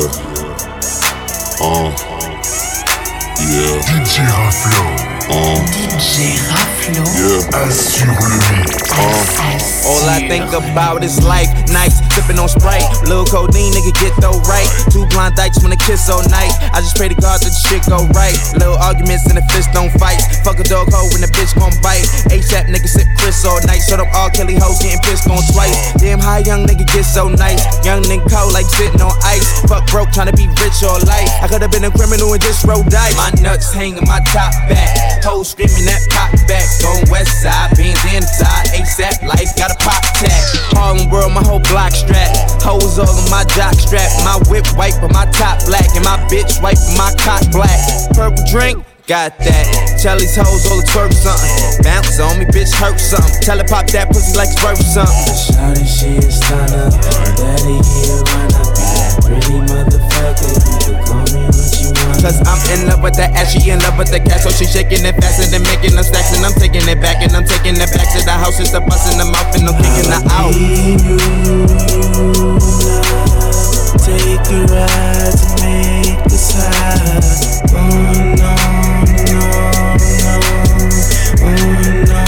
Yeah. Uh. Yeah. DJ Raflo. DJ. Yeah. All I think about is life. Nights sipping on Sprite. Little codeine, nigga, get though right. Two blind dykes wanna kiss all night. I just pray to God that the shit go right. Little arguments and the fist don't fight. Fuck a dog hoe when the bitch gon' bite. ASAP nigga sip Chris all night. Shut up all Kelly hoes getting pissed on twice. Damn, high young nigga get so nice. Young nigga cold like sitting on ice. Fuck broke tryna be rich all life. I could've been a criminal and just rolled dice. My nuts hanging my top back. Hoes screaming that pop back. Going west side, beans inside. ASAP life got a pop tag. Harlem world, my whole block strap. Hoes all in my jock strap. My whip white, but my top black. And my bitch white, but my cock black. Purple drink. Got that. Tell these hoes all the twerk something. Bounce on me, bitch, hurt something. Tell her pop that pussy like it's worth something. Shawty, she a stunner. Daddy, he a runner. Pretty motherfucker. You can call me what you want. Cause I'm in love with that ass, she in love with the cat, so she shaking it faster than making them stacks, and I'm taking it back, and I'm taking it back to the house, it's a busting them out, and I'm kicking her out. Take a ride to make us high. Oh no, no, no. Oh no, no,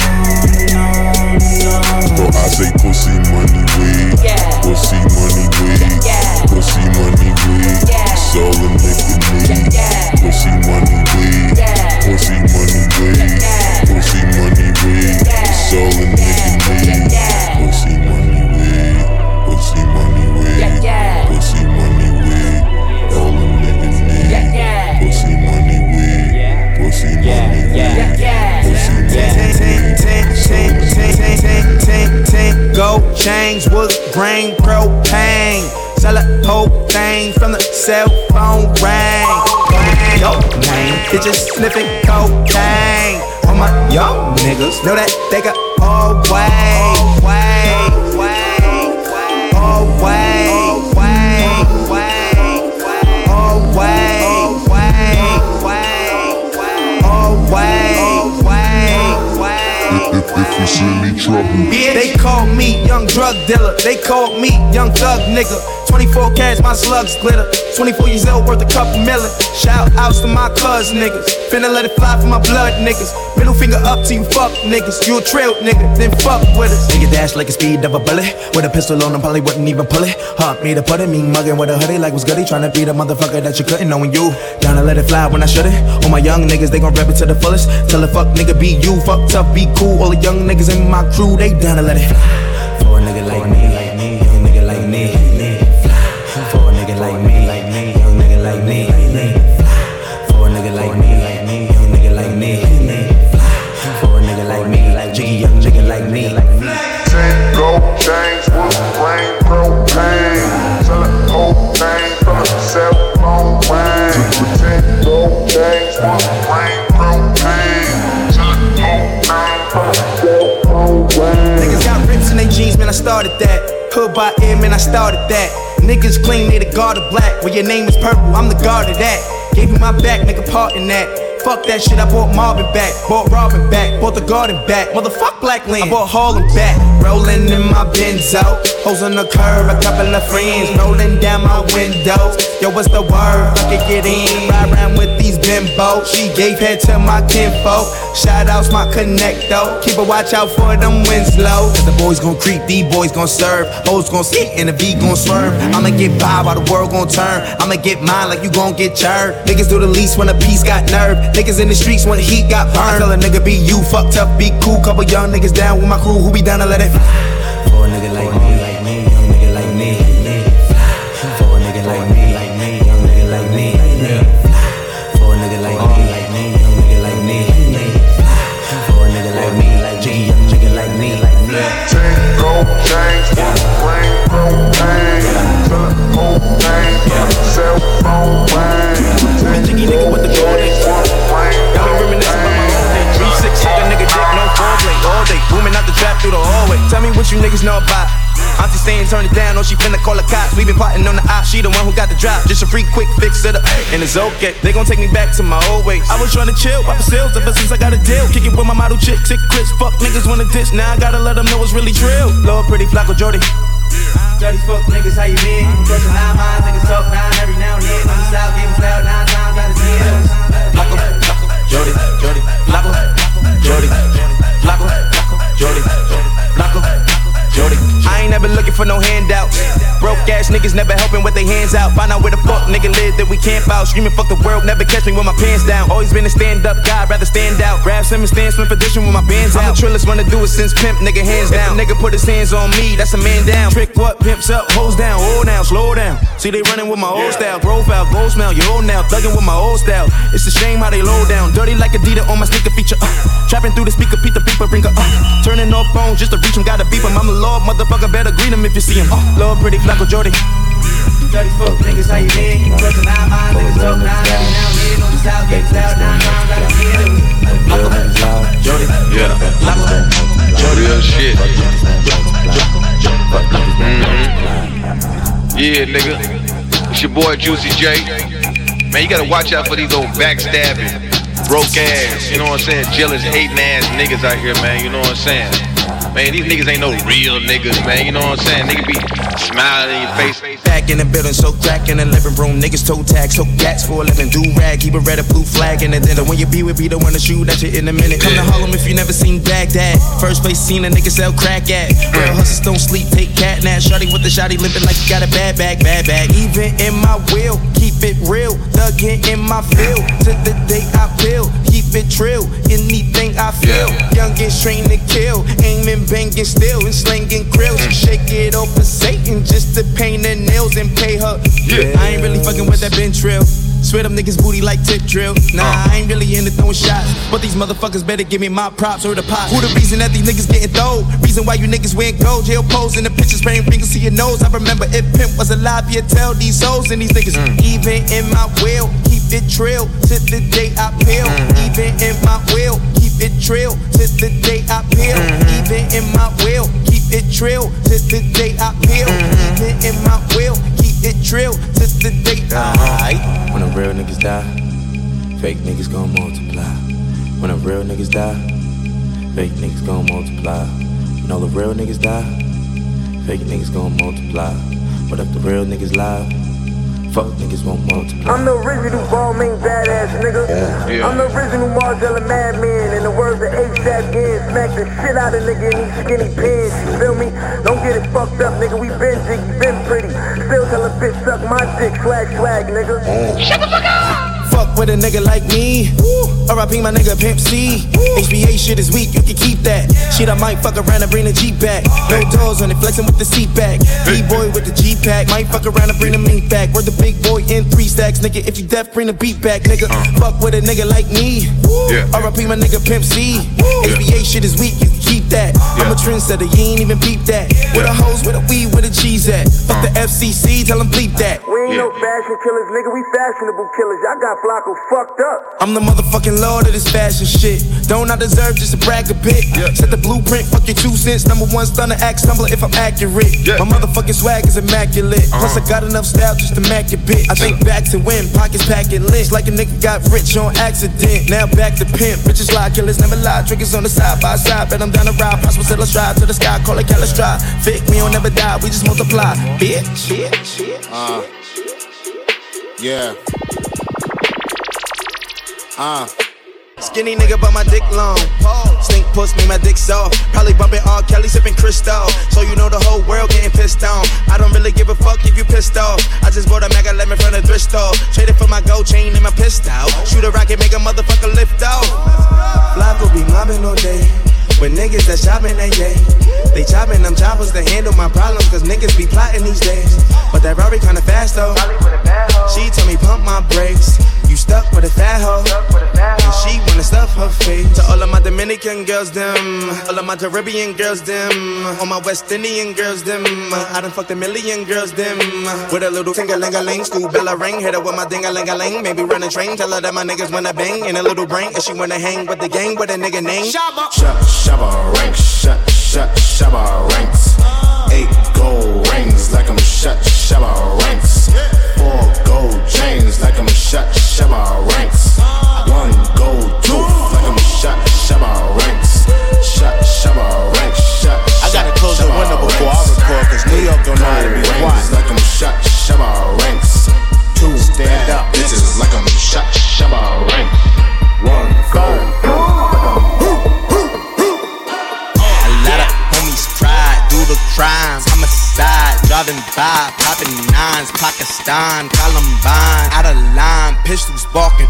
no. So I say pussy money weed. Pussy money weed. Pussy money weed. It's all a nigga need. Pussy money weed. Pussy money weed. Whole thing from the cell phone ring. Bang, Yo, name, bitches sniffing cocaine. All my young niggas know that they got all way, way, way, Trouble. They call me young drug dealer. They call me young thug nigga. 24 carats, my slugs glitter. 24 years old, worth a couple million. Shout outs to my cuz niggas. Finna let it fly for my blood niggas. Middle finger up to you fuck niggas. You a trail nigga, then fuck with us. Nigga dash like a speed of a bullet. With a pistol on him, probably wouldn't even pull it. Hard me to put it, me mugging with a hoodie like was goody. Tryna be the motherfucker that you couldn't knowing you. Down to let it fly when I shouldn't. All my young niggas, they gon' rep it to the fullest. Tell a fuck nigga be you, fuck tough, be cool. All the young niggas in my crew, they down to let it fly. Hood by Air, man, I started that. Niggas claim they the guard of black. Well, your name is purple, I'm the guard of that. Gave you my back, nigga, part in that. Fuck that shit, I bought Marvin back, bought Robin back, bought the garden back. Motherfuck Black Land, I bought Harlem back. Rolling in my Benzo, hoes on the curb, a couple of friends rolling down my windows. Yo, what's the word? I can get in, ride around with these bimbos. She gave head to my kinfolk. Shout outs my connect though. Keep a watch out for them Winslow. Cause the boys gon' creep, these boys gon' serve. Hoes gon' skate and the V gon' swerve. I'ma get by while the world gon' turn. I'ma get mine like you gon' get churned. Niggas do the least when a piece got nerve. Niggas in the streets when the heat got burned. Tell a nigga be you, fuck tough, be cool. Couple young niggas down with my crew who be down to let it. For a nigga like me, We been plotting on the op, she the one who got the drop. Just a free quick fix it up, and it's okay. They gon' take me back to my old ways. I was trying to chill, pop sales ever since I got a deal. Kick it with my model chick, sick Chris. Fuck niggas wanna diss, now I gotta let them know it's really drill. Lord, pretty Flacko Jodye. Dirty fuck niggas, how you been? Cause nine minds, niggas talk nine every now and then. On the south, getting loud nine times out of ten. Flacko, Jodye, Jodye, Flacko, Jodye, Flacko, Jodye, Flacko, Jodye. I ain't never looking for no handouts. Broke ass niggas never helping with their hands out. Find out where the fuck nigga live that we camp out. Screaming fuck the world, never catch me with my pants down. Always been a stand up guy, rather stand out. Grab some and stand swim position with my bands out. I'm the trillest wanna do it since pimp, nigga hands down. If a nigga put his hands on me, that's a man down. Trick what? Pimps up, hoes down, hold down, slow down. See they running with my old style, profile, gold smell, you old now, thugging with my old style. It's a shame how they low down, dirty like Adidas on my sneaker feature. Uh, trapping through the speaker, Pete the beeper, bring her uh, Turning off phones just to reach him, gotta beep him. I'm a lord, motherfucker, better greet him if you see him. Uh, Lord, pretty Flacko Jodye. Dirty fuck niggas, how you been? Crushing nine minds, niggas talk nine every now and then. On the south, getting loud nine times out of ten. Jodye, Yeah. Flacko, Jodye. Real shit. Mm-hmm. Yeah, nigga. It's your boy Juicy J. Man, you gotta watch out for these old backstabbing, broke ass, you know what I'm saying? Jealous, hating ass niggas out here, man. You know what I'm saying? Man, these niggas ain't no real niggas, man. You know what I'm saying? Nigga be smiling in your face. Back in the building, so crack in the living room. Niggas toe tag, so gats for a living. Do rag, keep a red or blue flag in the dinner. When you be with, be the one to shoot at you in a minute. Come to Harlem if you never seen Baghdad. First place seen a nigga sell crack at. Real mm. hustlers don't sleep, take cat nap. Shotty with the shotty limping like you got a bad bag, bad bag. Even in my will, keep it real. Thuggin' in my field. To the day I feel, trill. Anything I feel. Youngins trained to kill. Aiming, banging still, and slinging krills. Mm. Shake it off for Satan just to paint her nails and pay her. Yeah. I ain't really fucking with that bench drill. Swear them niggas booty like tip drill. Nah, uh. I ain't really into throwing shots. But these motherfuckers better give me my props or the pot. Who the reason that these niggas getting thrown? Reason why you niggas wearing gold, jail pose in the pictures, spraying fingers to your nose. I remember if Pimp was alive, he'd tell these souls and these niggas. Mm. Even in my will, keep it trill to the day I peel. Mm. Even in my will, keep it trill to the day I peel. Mm-hmm. Even in my will, keep it trill to the day I peel. Mm-hmm. Even in my will, real niggas die, fake niggas gon' multiply. When the real niggas die, fake niggas gon' multiply. When all the real niggas die, fake niggas gon' multiply. But if the real niggas lie, fuck niggas won't multiply. I'm the original Balmain badass nigga. Yeah. I'm the original Margiela madman. In the words of ASAP Gin, smack the shit out of nigga in these skinny pants. You feel me? Don't get it fucked up, nigga. We been jiggy, been pretty. Still tell a bitch suck my dick, swag swag, nigga. Mm. Shut the fuck with a nigga like me. RIP my nigga Pimp C. HBA shit is weak, you can keep that. Shit, I might fuck around and bring the Jeep back. No doors on it, flexing with the seat back. B-boy with the G pack. Might fuck around and bring the meat back. We're the Big Boi in three stacks, nigga. If you deaf, bring the beat back, nigga. Fuck with a nigga like me. Yeah. RIP my nigga Pimp C. HBA shit is weak, you can keep that. I'm a trendsetter, you ain't even peep that. Where the hoes, where the weed, where the cheese at. Fuck the FCC, tell them bleep that. Ain't no fashion killers, nigga. We fashionable killers. Y'all got Flacko fucked up. I'm the motherfucking lord of this fashion shit. Don't I deserve just to brag a bit? Yeah. Set the blueprint, fuck your two cents. Number one stunner, act stumbler if I'm accurate. Yeah. My motherfucking swag is immaculate. Plus, I got enough style just to mac your bitch. I think back to when pockets packing lynch. Like a nigga got rich on accident. Now back to pimp. Bitches lie, killers never lie. Triggers on the side by side. Bet I'm down to ride. Prosper till I strive to the sky. Call it Calistride. Fake me, don't never die. We just multiply. Bitch. Uh, yeah. Uh, Skinny nigga, but my dick long. Stink puss me, my dick soft. Probably bumping R. Kelly, sipping crystal. So you know the whole world getting pissed on. I don't really give a fuck if you pissed off. I just bought a mega lemon from the thrift store. Traded for my gold chain and my pistol. Shoot a rocket, make a motherfucker lift off. Flacko be mobbing all day. When niggas that shopping, they yay. They chopping them choppers to handle my problems, cause niggas be plotting these days. But that Rory kinda fast though. She told me pump my brakes. You stuck with a fat hoe. And she wanna stuff her face. To all of my Dominican girls, them. All of my Caribbean girls, them. All my West Indian girls, them. I done fucked a million girls, them. With a little ting-a-ling-a-ling, school bell a ring. Hit her with my ding-a-ling-a-ling. Maybe run a train, tell her that my niggas wanna bang. In a little brain, and she wanna hang with the gang with a nigga name. shut, Shabba Ranks, Shabba Ranks. Gold rings like I'm shut, Shabba Ranks. Four gold chains like I'm shut, Shabba Ranks. One gold tooth like I'm shut, Shabba Ranks. Shut, Shabba Ranks, shut. I gotta close the window before I record, cause New York don't know how to be illegal Pakistan, Columbine, out of line, pistols barking.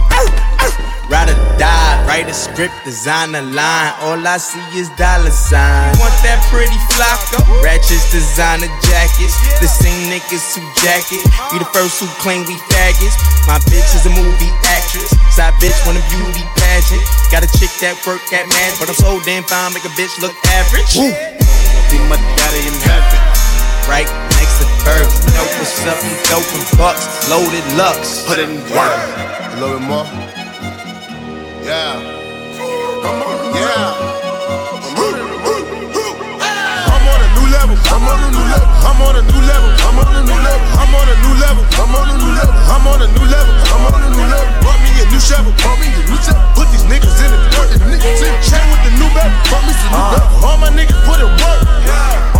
Ride or die, write a script, design a line. All I see is dollar signs. Want that pretty Flacko? Ratchets, designer jackets. The same niggas who jacket. Be the first who claim we faggots. My bitch is a movie actress. Side bitch want a beauty pageant. Got a chick that work at mad, but I'm so damn fine, make a bitch look average. Woo. Be my daddy in heaven. Right next to Ferg. Know what's up, bucks. Loaded Lux. Put in work. A little bit more. Yeah. Yeah. I'm on a new level. I'm on a new level. I'm on a new level. I'm on a new level. I'm on a new level. I'm on a new level. I'm on a new level. I'm on a new level. Brought me a new shovel. Brought me a new shovel. Put these niggas in the dirt. Niggas in chain with the new belt. Brought me some new uh. belt. All my niggas put in work.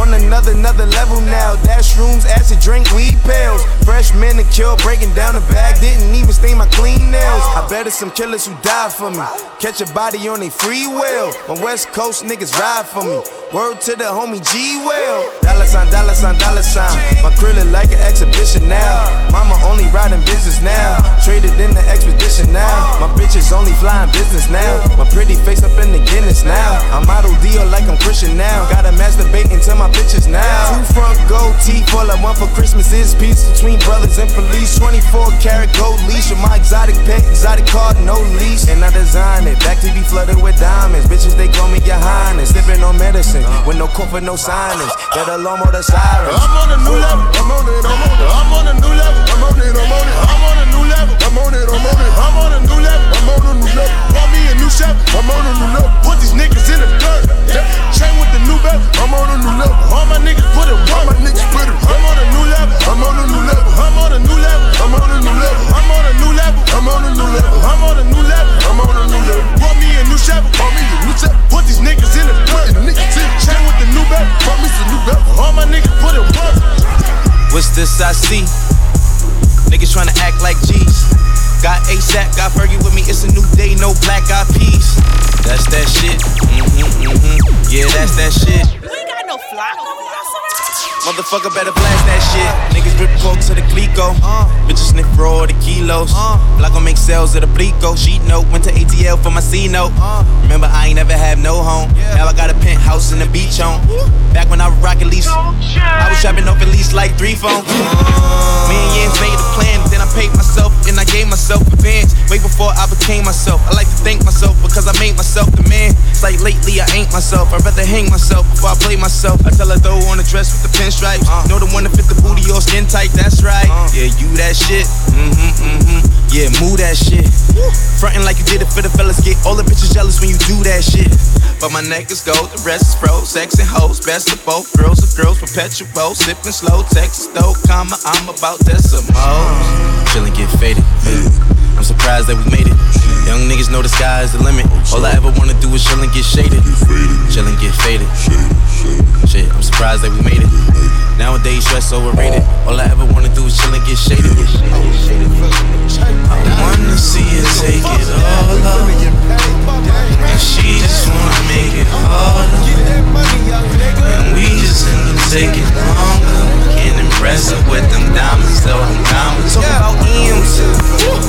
On another, another level now. Dash rooms, acid drink, weed pills. Fresh manicure, breaking down the bag. Didn't even stain my clean nails. I bet it's some killers who die for me. Catch a body on a free will. My West Coast niggas ride for me. Word to the homie G Will. Sign, dollar sign, dollar sign. My krill like an exhibition now. Mama only riding business now. Traded in the expedition now. My bitches only flying business now. My pretty face up in the Guinness now. I model deal like I'm Christian now. Gotta masturbate into my bitches now. Two front gold teeth, all I want for Christmas is peace between brothers and police. 24 karat gold leash with my exotic pet, exotic card, no lease. And I design it. Back to be flooded with diamonds. Bitches, they call me your highness. Sipping on medicine with no comfort, no silence. Get along with the sirens. I'm on a new level. I'm on it. I'm on it. I'm on a new level. I'm on it. I'm on it. I'm on a new level. I'm on it. I'm on it. I'm on a new level. I'm on a new level. Brought me a new chef. I'm on a new level. Put these niggas in the dirt. Chain with the new belt. I'm on a new level. All my niggas put it work. My niggas put it. I'm on a new level. I'm on a new level. I'm on a new level. I'm on a new level. I'm on a new level. I'm on a new level. I'm on a new level. I'm on a new level. Brought me a new chef. Brought me a new chef. Put these niggas in the dirt. Niggas in the chain with the new belt. Brought me some new belt. All my niggas put it work. What's this I see? Niggas tryna act like G's. Got ASAP, got Fergie with me. It's a new day, no black eyed peas. That's that shit. Mm-hmm, mm-hmm. Yeah, that's that shit. We ain't got no flock over here. Motherfucker better blast that shit. Niggas rip coke to the glico. Uh, bitches sniff all the kilos. Uh, Block gon' make sales at the blico. Sheet note, went to ATL for my C note. Uh, remember, I ain't never had no home. Now I got a penthouse in the beach home. Back when I was rockin' lease, I was trapping off at least like three phones. Me and Yins made a plan, then I paid myself and I gave myself advance. Way before I became myself. I like to thank myself because I made myself the man. It's like lately I ain't myself. I'd rather hang myself before I play myself. I tell her throw on a dress with the pinstripes. Know the one that fit the booty or skin tight, that's right. Yeah, you that shit. Mm-hmm, mm-hmm. Yeah, move that shit. Frontin' like you did it for the fellas. Get all the bitches jealous when you do that shit. But my neck is gold, the rest is pro. Sex and hoes, best of both. Girls are girls, perpetual. Sippin' slow, Texas though, comma. I'm about that some hoes. Chillin' get faded. I'm surprised that we made it. Young niggas know the sky is the limit. All I ever wanna do is chill and get shaded. Surprised that we made it. Nowadays, stress overrated. All I ever wanna do is chill and get shaded. I wanna see her take it all up. And she just wanna make it harder. And we just end up taking longer. Can't impress her with them diamonds, though them diamonds. Talk about M's.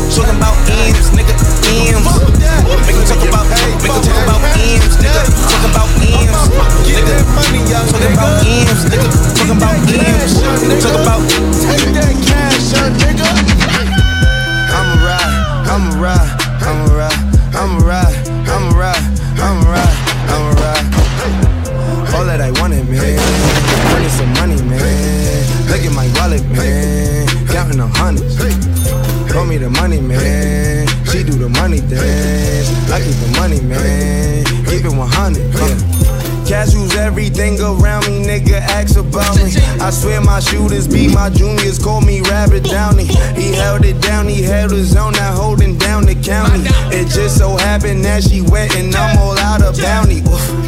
Talking about M's, nigga, M's. Make them talk about, make them talk about M's, nigga. Talk about M's, nigga. Talking about M's, nigga. Talking about M's. Talk about. Take that cash, nigga. I'ma ride, I'ma ride, I'ma ride, I'ma ride, wallet, man. Counting a hundreds. Call me the money, man. She do the money dance. I keep the money, man. Keep it 100. Yeah. Casuals, everything around me, nigga, ask about me. I swear my shooters be my juniors, call me Robert Downey. He held it down, he held his own, now holding down the county. It just so happened that she wet and I'm all out of bounty.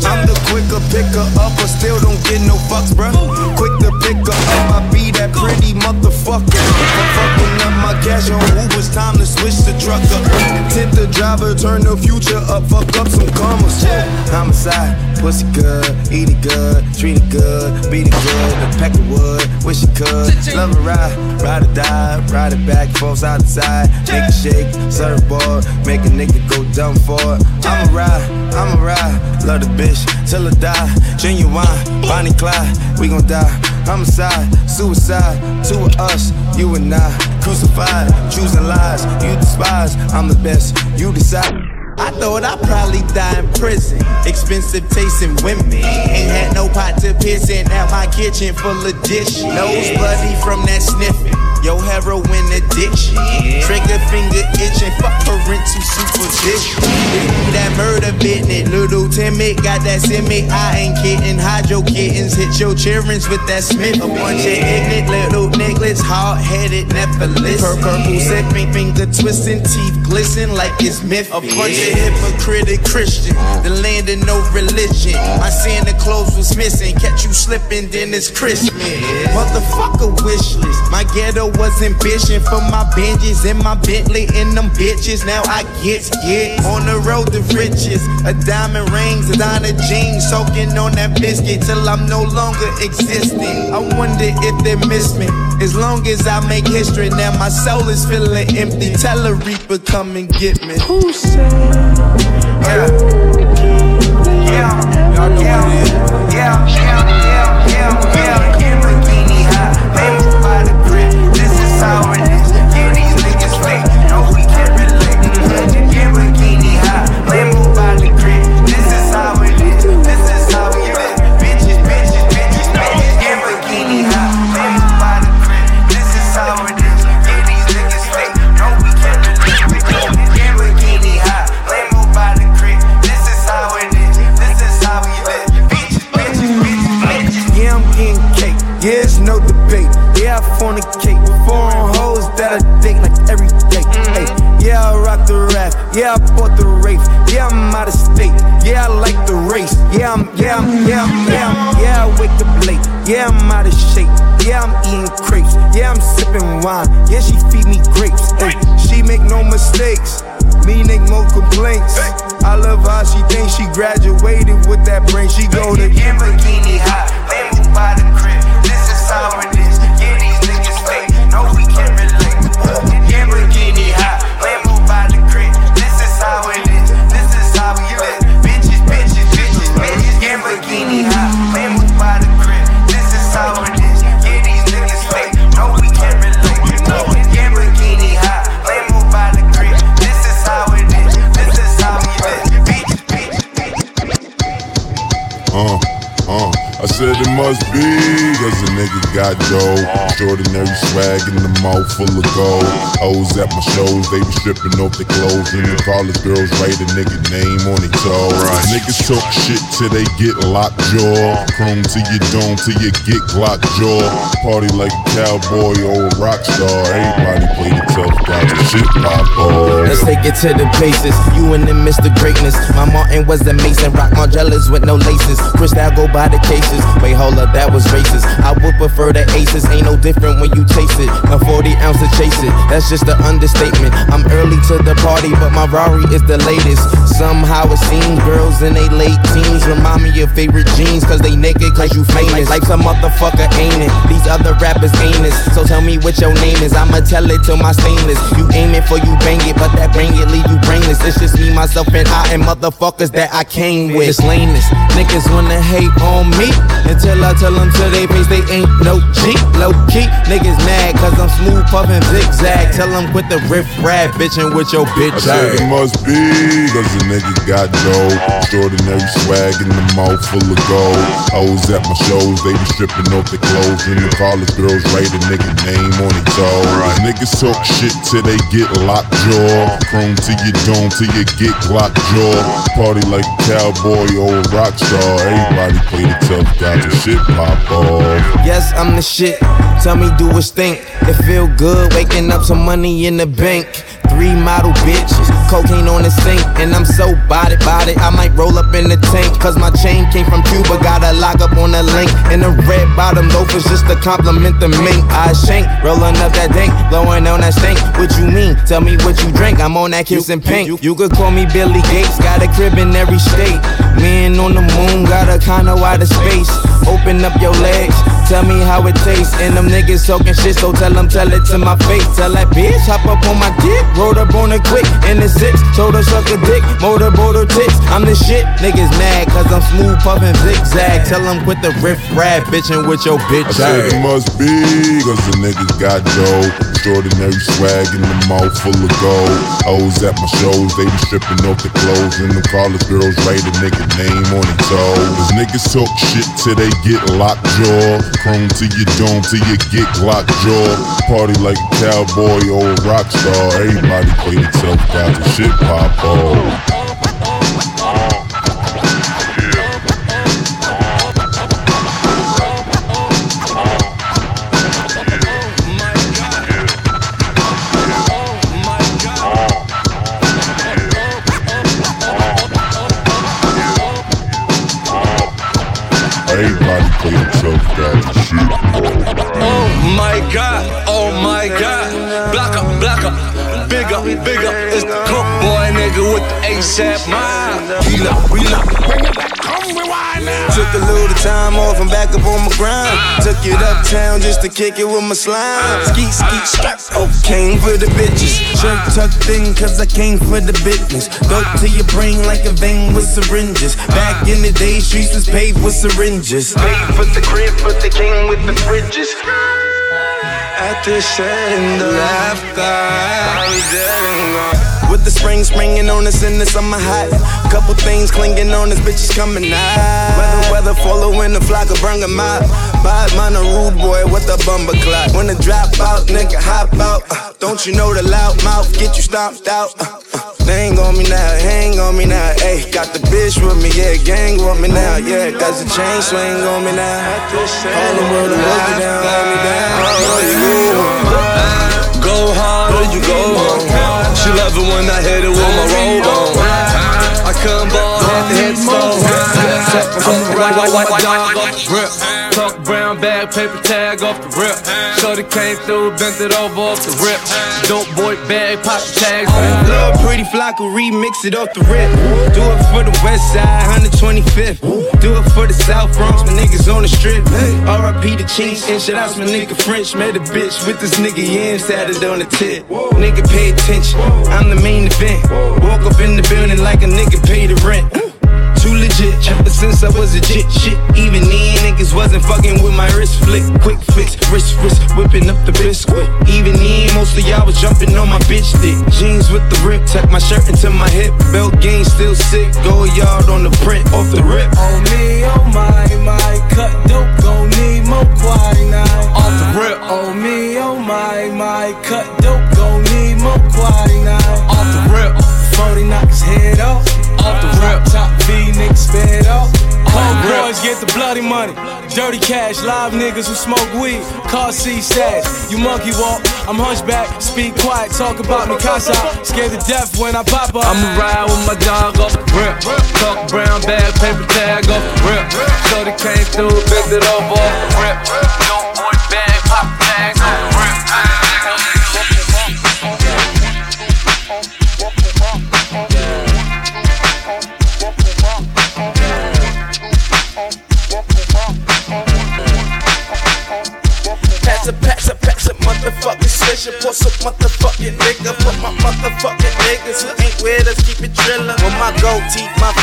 I'm the quicker picker up, but still don't get no fucks, bruh. Quick to pick her up, I be that pretty motherfucker. Fucking up my cash on Uber's time to switch the truck up. 10 Hit the driver, turn the future up, fuck up some commas. Homicide, pussy good, eat it good, treat it good, beat it good. The pack of wood, wish it could. Love a ride, ride or die, ride it back, force out the side. Make it shake, surfboard, make a nigga go dumb for it. I'ma ride, I'ma ride, love the bitch till I die. Genuine, Bonnie Clyde, we gon' die. Homicide, suicide, two of us, you and I. Crucified, choosing lies, you despise. I'm the best, you decide. I thought I'd probably die in prison. Expensive tasting women. Ain't had no pot to piss in. Now my kitchen full of dishes. Nose bloody from that sniffing. Yo, heroin addiction. Trigger finger itching. Fuck parental me that murder business. Little Timmy got that semi. I ain't kidding. Hydro kittens. Hit your children's with that Smith. A bunch of ignorant little niggas. Hard headed, never listen. Purple sipping. Finger twisting. Teeth glisten like it's myth. A bunch of hypocritic Christian. The land of no religion. My Santa Claus was missing. Catch you slipping, then it's Christmas. Motherfucker wish list. My ghetto was ambition for my Benjis and my Bentley and them bitches. Now I get get on the road to riches. A diamond rings, a diamond jeans, soaking on that biscuit till I'm no longer existing. I wonder if they miss me. As long as I make history, now my soul is feeling empty. Tell a reaper come and get me. Who said? Yeah. Yeah. Yeah. Yeah, I bought the race. Yeah, I'm out of state. Yeah, I like the race. Yeah, I'm, yeah, I'm, yeah, I'm, yeah, I'm, yeah, I wake up late. Yeah, I'm out of shape. Yeah, I'm eating crepes. Yeah, I'm sipping wine. Yeah, she feed me grapes. Hey, she make no mistakes. Me make more complaints. I love how she thinks she graduated with that brain. She go to Lamborghini high, Lambo by the crib. This is how I said it must be, cause a nigga got dough. Extraordinary swag in the mouth full of gold. Hoes at my shows, they be stripping off their clothes. And the college girls write a nigga name on their toes. Niggas talk shit till they get locked jaw. Chrome to your dome till you get Glock jaw. Party like a cowboy or a rock star. Everybody play the tough guy, the shit pop off. Let's take it to the bases. You and the Mr. Greatness. My Martin was the Maison. Rock Margielas with no laces. Cristal go by the cases. Wait, hold up, that was racist. I would prefer the aces. Ain't no different when you chase it. A 40 ounce to chase it. That's just an understatement. I'm early to the party, but my Rari is the latest. Somehow it seems girls in they late teens remind me of favorite jeans. Cause they naked, cause you famous. Like some motherfucker ain't it. These other rappers ain't it. So tell me what your name is. I'ma tell it to my stainless. You aim it for you bang it, but that bang it leave you brainless. It's just me, myself, and I, and motherfuckers that I came with. It's lameness. Niggas wanna hate on me until I tell them to they face they ain't no cheap. Low key, niggas mad cause I'm smooth puffin' zigzag. Tell them quit the riff rap bitchin' with your I bitch said ass. it must be, cause a nigga got dough. Extraordinary swag in the mouth full of gold. Hoes at my shows, they be stripping off their clothes. And the college girls write a nigga name on their toes. Niggas talk shit till they get locked jaw. Chrome to your dome till you get Glock jaw. Party like a cowboy or a rock star. Everybody play the tough guy, the shit pop off. Yes, I'm the shit. Tell me, do a stink. It feel good waking up some money in the bank. Three model bitches. Cocaine on the sink, and I'm so body body. I might roll up in the tank, cause my chain came from Cuba. Got a lock up on the link, and the red bottom loafers just to compliment the mink. I shank, rolling up that dank, blowing on that stink. What you mean? Tell me what you drink. I'm on that kiss and pink. You, you could call me Billy Gates, got a crib in every state. Man on the moon, got a kinda wider space. Open up your legs, tell me how it tastes. And them niggas talking shit, so tell them, tell it to my face. Tell that bitch, hop up on my dick, rolled up on it quick. In the six, told her suck a dick, motorboat her tits. I'm the shit, niggas mad, cause I'm smooth puffin' zigzag. Tell them quit the riff rap, bitchin' with your bitch. I said it must be, cause the niggas got dough. Extraordinary swag in the mouth full of gold. Hoes at my shows, they be stripping off the clothes. And the college girls write a nigga name on their toes. Cause niggas talk shit till they get locked jaw. Chrome to your dome till you get locked jaw. Party like a cowboy or a rock star. Everybody play themselves out the shit pop off. Everybody play themselves out the shit Oh my god, oh my god. Big up. It's the cook boy nigga with the ASAP mind. Reload, reload. Bring it back, come rewind now. Took a little time off and back up on my grind. Took it uptown just to kick it with my slime. Ski, ski, strap. Oh, came for the bitches. Shirt tucked in cause I came for the business. Go to your brain like a vein with syringes. Back in the day, streets was paved with syringes. Paid for the crib, but they came with the fridges. At this end of laughter, I was dead and gone. With the spring springing on us in the summer hot. Couple things clinging on us, bitches coming out. Weather, weather, following the flock of bring 'em out. Man, a rude boy with a bumper clock. When the drop out, nigga hop out. Uh, don't you know the loud mouth get you stomped out? Uh, they ain't on me now, hang on me now. Ayy, got the bitch with me, yeah, gang with me now, yeah. Cause the chain swing on me now. All the world to hold me down, hold me down. Oh, you Go hard or you go home. She love it when I hit it with my robe on. I couldn't ball head to head so. I'm the right, white, white, white dog off the rip. Tuck brown bag, paper tag off the rip. Shorty came through, bent it over off the rip. Dope boy bag, pop the tags. Lil' pretty flock will remix it off the rip. Do it for the west side, 125th. Do it for the South Bronx, my niggas on the strip. RIP the Chiefs, and shout out my nigga French. Met a bitch with this nigga Yen, started on the tip. Nigga pay attention, I'm the main event. Walk up in the building like a nigga pay the rent. Too legit, ever since I was a jit shit. Even then, niggas wasn't fucking with my wrist flick. Quick fix, wrist, wrist, whipping up the biscuit. Even then, most of y'all was jumping on my bitch dick. Jeans with the rip, tuck my shirt into my hip. Belt game still sick, go yard on the print off the rip. Oh me, oh my, my cut dope, gon' need more quinine. Off the rip. Oh me, oh my, my cut dope, gon' need more quinine. Off the rip. 40 knock his head off. Off the rip. Top niggas sped off. Homeboys get the bloody money. Dirty cash, live niggas who smoke weed. Car seat stash. You monkey walk, I'm hunchback. Speak quiet, talk about me casa. Scared to death when I pop up. I'ma ride with my dog off the rip. Talk brown bag, paper tag off the rip. Shorty came through, bent it over off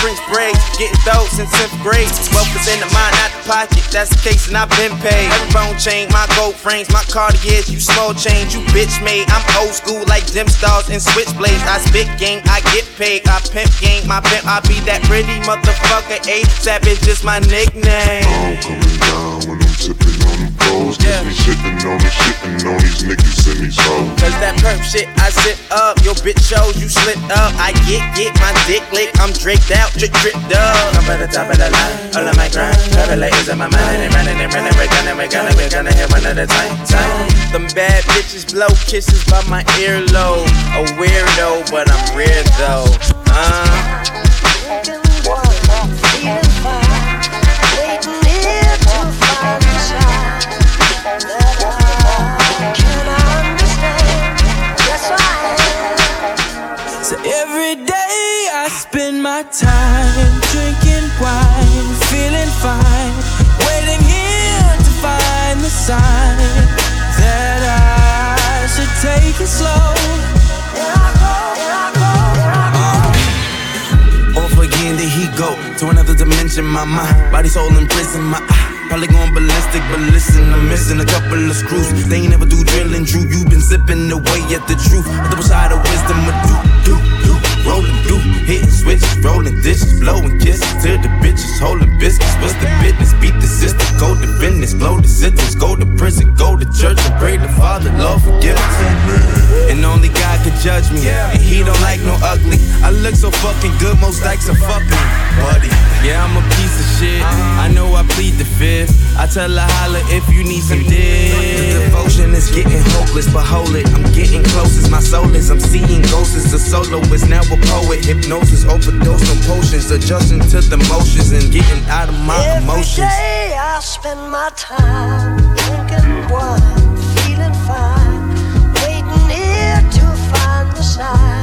French braids, getting those since 10th grade. 12% of mine out the pocket, that's the case, and I've been paid. Every bone chain, my gold frames, my Cartiers, you small change, you bitch made. I'm old school like Dim Stars and Switchblades. I spit game, I get paid, I pimp game, my pimp, I be that pretty motherfucker. A Savage is my nickname. I'm coming down when I'm sipping on bowls. Cause we be on and shitting on these niggas and these hoes. Cause that perp shit I sit up, your bitch shows you slip up. I get, get my dick licked, I'm draked out, drip, drip, up. I'm at the top of the line, all of my grind. Travel lasers in my mind, and running, they running, we're gonna, we're gonna, we're gonna hit one at a time, time. Them bad bitches blow kisses by my earlobe. A weirdo, but I'm rare though. Uh. Sign that I should take it slow. Off again, there he go to another dimension. My mind, body, soul in prison. My eye, probably going ballistic, but listen, I'm missing a couple of screws. They ain't never do drilling, Drew. You been sipping away at the truth. Double side of wisdom, a do, do, do. Rolling, do, hitting switches, rolling dishes, blowing kisses to the bitches, holding biscuits. What's the business? Beat the system, go to business, blow the sentence, go to prison, go to church and pray the Father, Lord forgive us. And only God can judge me, and He don't like no ugly. I look so fucking good, most likes are fucking buddy. Yeah, I'm a piece of shit. I know I plead the fifth. I tell her holla if you need some dick. Devotion is getting hopeless, but hold it. I'm getting close as my soul is. I'm seeing ghosts as a soloist, now a poet. Hypnosis, overdose on potions, adjusting to the motions and getting out of my emotions. Every day I spend my time drinking wine, feeling fine, waiting here to find the sign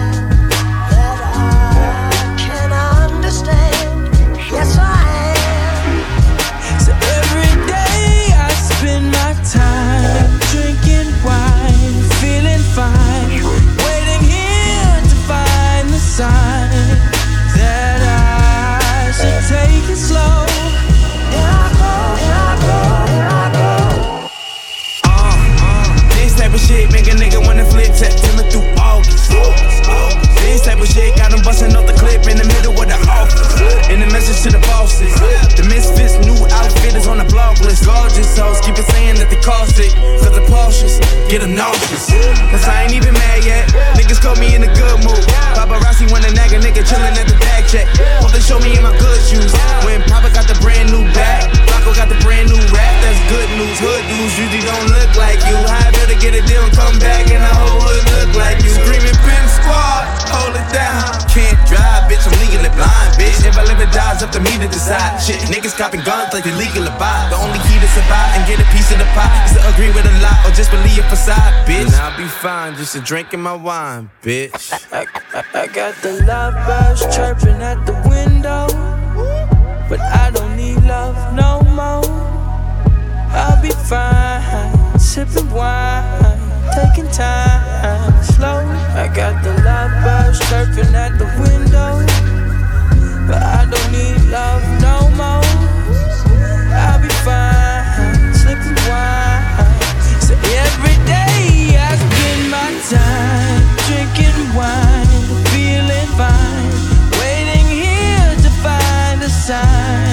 it. Cause the Porsches get them nauseous. Cause I ain't even mad yet. Niggas caught me in a good mood. Paparazzi wanna nag a nigga chillin' at the bag check. Hope they show me in my good shoes. When Papa got the brand new bag, Flacko got the brand new rap. That's good news. Hood dudes usually don't look like you. I better get a deal and come back and the whole hood look like you. Screaming pimp squad, hold it down. Can't drive, bitch. I'm legally blind, bitch. If I live or die, it's up to me to decide. Shit, niggas copping guns like they legal to buy. The only key to survive and get a piece pie is to agree with a lie or just believe a facade, bitch. And I'll be fine just to drinking my wine, bitch. I, I, I got the love birds chirping at the window, but I don't need love no more. I'll be fine, sipping wine, taking time slow. I got the love birds chirping at the window, but I don't need love every day I spend my time. Drinking wine, feeling fine, waiting here to find a sign